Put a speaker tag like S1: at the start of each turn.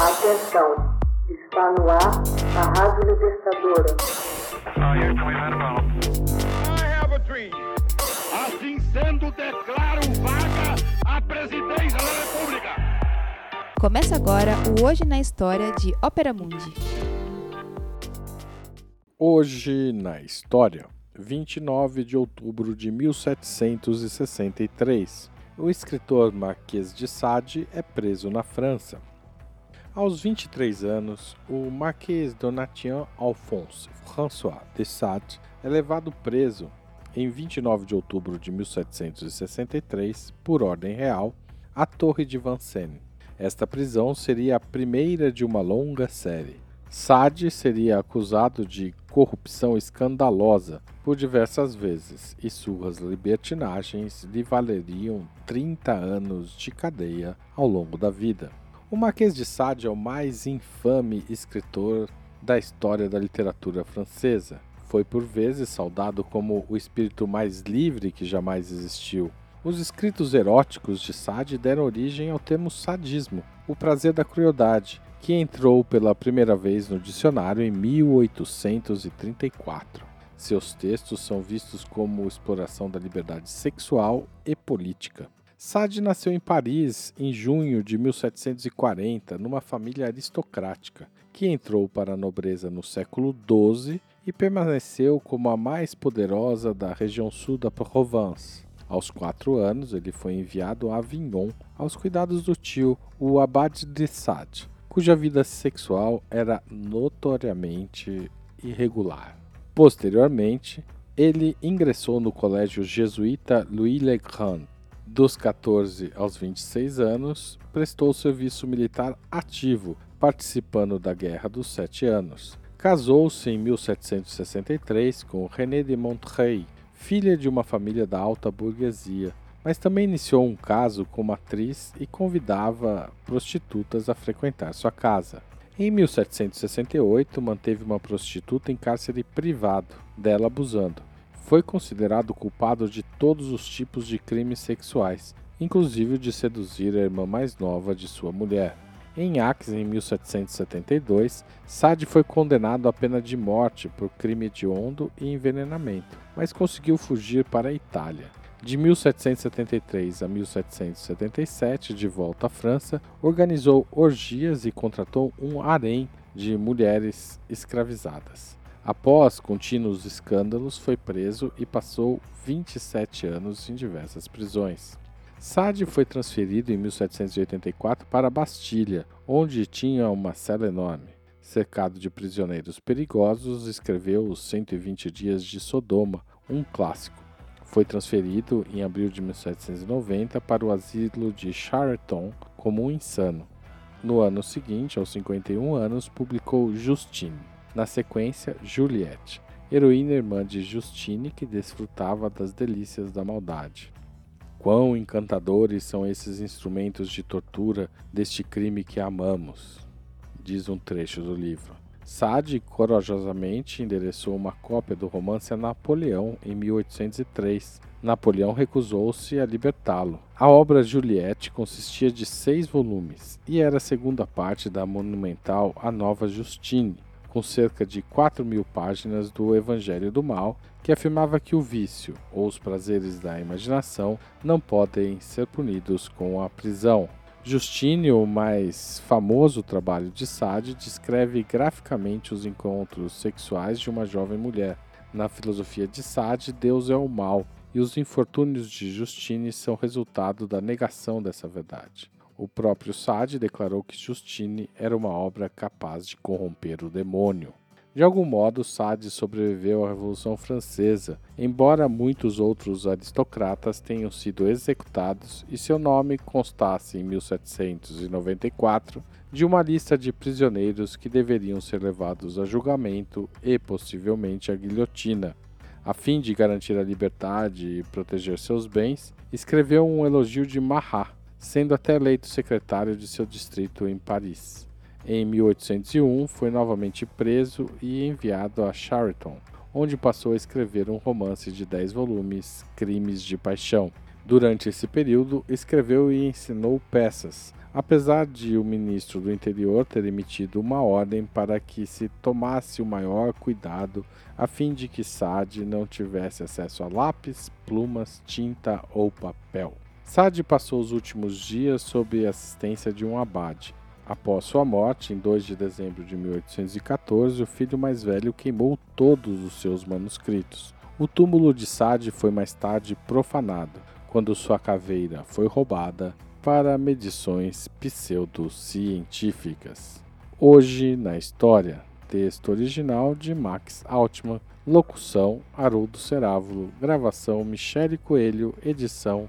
S1: Atenção, está no ar a Rádio Libertadora.
S2: Assim sendo, declaro vaga a presidência da República.
S3: Começa agora o Hoje na História de Ópera Mundi.
S4: Hoje na História, 29 de outubro de 1763. O escritor Marquês de Sade é preso na França. Aos 23 anos, o Marquês Donatien Alphonse François de Sade é levado preso em 29 de outubro de 1763, por ordem real, à Torre de Vincennes. Esta prisão seria a primeira de uma longa série. Sade seria acusado de corrupção escandalosa por diversas vezes e suas libertinagens lhe valeriam 30 anos de cadeia ao longo da vida. O Marquês de Sade é o mais infame escritor da história da literatura francesa. Foi por vezes saudado como o espírito mais livre que jamais existiu. Os escritos eróticos de Sade deram origem ao termo sadismo, o prazer da crueldade, que entrou pela primeira vez no dicionário em 1834. Seus textos são vistos como exploração da liberdade sexual e política. Sade nasceu em Paris em junho de 1740, numa família aristocrática, que entrou para a nobreza no século XII e permaneceu como a mais poderosa da região sul da Provence. Aos quatro anos, ele foi enviado a Avignon aos cuidados do tio, o Abade de Sade, cuja vida sexual era notoriamente irregular. Posteriormente, ele ingressou no colégio jesuíta Louis Le Grand, dos 14 aos 26 anos, prestou serviço militar ativo, participando da Guerra dos Sete Anos. Casou-se em 1763 com René de Montreuil, filha de uma família da alta burguesia, mas também iniciou um caso como atriz e convidava prostitutas a frequentar sua casa. Em 1768, manteve uma prostituta em cárcere privado, dela abusando foi considerado culpado de todos os tipos de crimes sexuais, inclusive de seduzir a irmã mais nova de sua mulher. Em Aix, em 1772, Sade foi condenado à pena de morte por crime hediondo e envenenamento, mas conseguiu fugir para a Itália. De 1773 a 1777, de volta à França, organizou orgias e contratou um harém de mulheres escravizadas. Após contínuos escândalos, foi preso e passou 27 anos em diversas prisões. Sade foi transferido em 1784 para Bastilha, onde tinha uma cela enorme. Cercado de prisioneiros perigosos, escreveu Os 120 Dias de Sodoma, um clássico. Foi transferido em abril de 1790 para o asilo de Charenton como um insano. No ano seguinte, aos 51 anos, publicou Justine. Na sequência, Juliette, heroína irmã de Justine que desfrutava das delícias da maldade. Quão encantadores são esses instrumentos de tortura deste crime que amamos, diz um trecho do livro. Sade corajosamente endereçou uma cópia do romance a Napoleão em 1803. Napoleão recusou-se a libertá-lo. A obra Juliette consistia de seis volumes e era a segunda parte da monumental A Nova Justine, com cerca de 4 mil páginas do Evangelho do Mal, que afirmava que o vício ou os prazeres da imaginação não podem ser punidos com a prisão. Justine, o mais famoso trabalho de Sade, descreve graficamente os encontros sexuais de uma jovem mulher. Na filosofia de Sade, Deus é o mal, e os infortúnios de Justine são resultado da negação dessa verdade. O próprio Sade declarou que Justine era uma obra capaz de corromper o demônio. De algum modo, Sade sobreviveu à Revolução Francesa, embora muitos outros aristocratas tenham sido executados e seu nome constasse em 1794 de uma lista de prisioneiros que deveriam ser levados a julgamento e possivelmente à guilhotina. A fim de garantir a liberdade e proteger seus bens, escreveu um elogio de Marat, sendo até eleito secretário de seu distrito em Paris. Em 1801, foi novamente preso e enviado a Charenton, onde passou a escrever um romance de 10 volumes, Crimes de Paixão. Durante esse período, escreveu e ensinou peças, apesar de o ministro do Interior ter emitido uma ordem para que se tomasse o maior cuidado a fim de que Sade não tivesse acesso a lápis, plumas, tinta ou papel. Sade passou os últimos dias sob assistência de um abade. Após sua morte, em 2 de dezembro de 1814, o filho mais velho queimou todos os seus manuscritos. O túmulo de Sade foi mais tarde profanado, quando sua caveira foi roubada para medições pseudocientíficas. Hoje na história, texto original de Max Altman, locução Haroldo Cerávulo, gravação Michele Coelho, edição